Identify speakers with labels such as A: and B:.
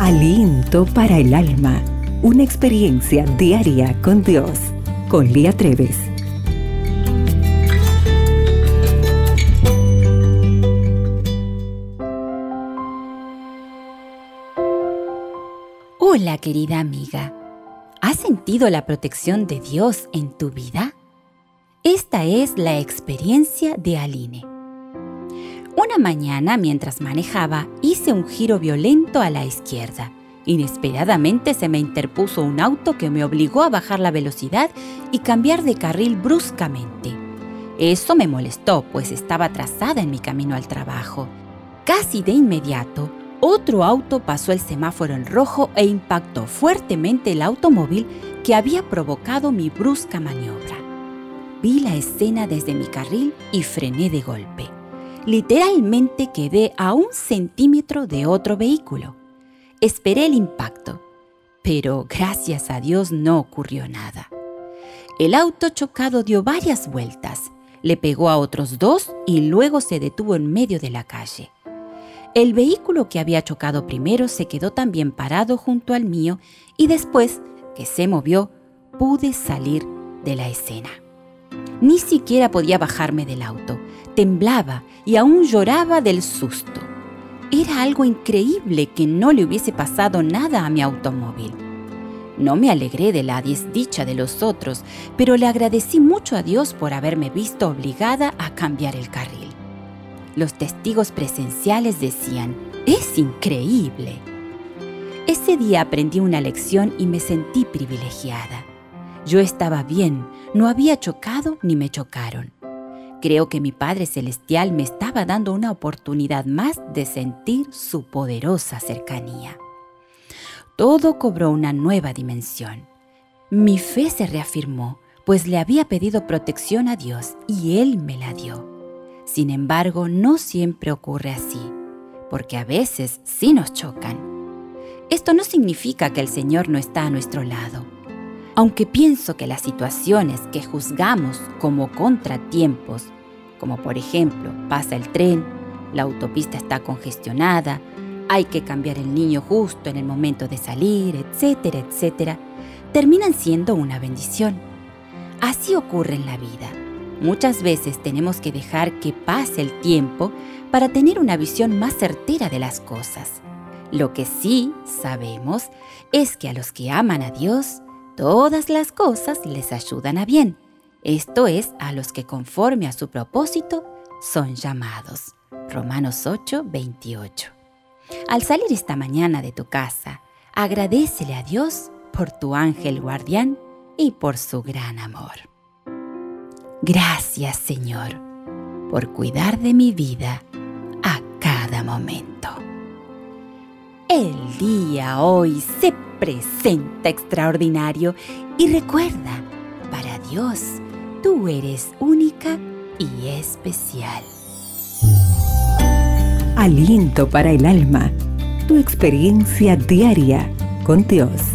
A: Aliento para el alma. Una experiencia diaria con Dios. Con Lía Treves.
B: Hola querida amiga. ¿Has sentido la protección de Dios en tu vida? Esta es la experiencia de Aline. Una mañana, mientras manejaba, hice un giro violento a la izquierda. Inesperadamente se me interpuso un auto que me obligó a bajar la velocidad y cambiar de carril bruscamente. Eso me molestó, pues estaba atrasada en mi camino al trabajo. Casi de inmediato, otro auto pasó el semáforo en rojo e impactó fuertemente el automóvil que había provocado mi brusca maniobra. Vi la escena desde mi carril y frené de golpe. Literalmente quedé a un centímetro de otro vehículo. Esperé el impacto, pero gracias a Dios no ocurrió nada. El auto chocado dio varias vueltas, le pegó a otros dos y luego se detuvo en medio de la calle. El vehículo que había chocado primero se quedó también parado junto al mío y después que se movió pude salir de la escena. Ni siquiera podía bajarme del auto temblaba y aún lloraba del susto. Era algo increíble que no le hubiese pasado nada a mi automóvil. No me alegré de la desdicha de los otros, pero le agradecí mucho a Dios por haberme visto obligada a cambiar el carril. Los testigos presenciales decían, es increíble. Ese día aprendí una lección y me sentí privilegiada. Yo estaba bien, no había chocado ni me chocaron. Creo que mi Padre Celestial me estaba dando una oportunidad más de sentir su poderosa cercanía. Todo cobró una nueva dimensión. Mi fe se reafirmó, pues le había pedido protección a Dios y Él me la dio. Sin embargo, no siempre ocurre así, porque a veces sí nos chocan. Esto no significa que el Señor no está a nuestro lado. Aunque pienso que las situaciones que juzgamos como contratiempos como por ejemplo pasa el tren, la autopista está congestionada, hay que cambiar el niño justo en el momento de salir, etcétera, etcétera, terminan siendo una bendición. Así ocurre en la vida. Muchas veces tenemos que dejar que pase el tiempo para tener una visión más certera de las cosas. Lo que sí sabemos es que a los que aman a Dios, todas las cosas les ayudan a bien esto es, a los que conforme a su propósito son llamados. Romanos 8, 28. Al salir esta mañana de tu casa, agradecele a Dios por tu ángel guardián y por su gran amor. Gracias Señor por cuidar de mi vida a cada momento. El día hoy se presenta extraordinario y recuerda, para Dios, Tú eres única y especial.
A: Aliento para el alma. Tu experiencia diaria con Dios.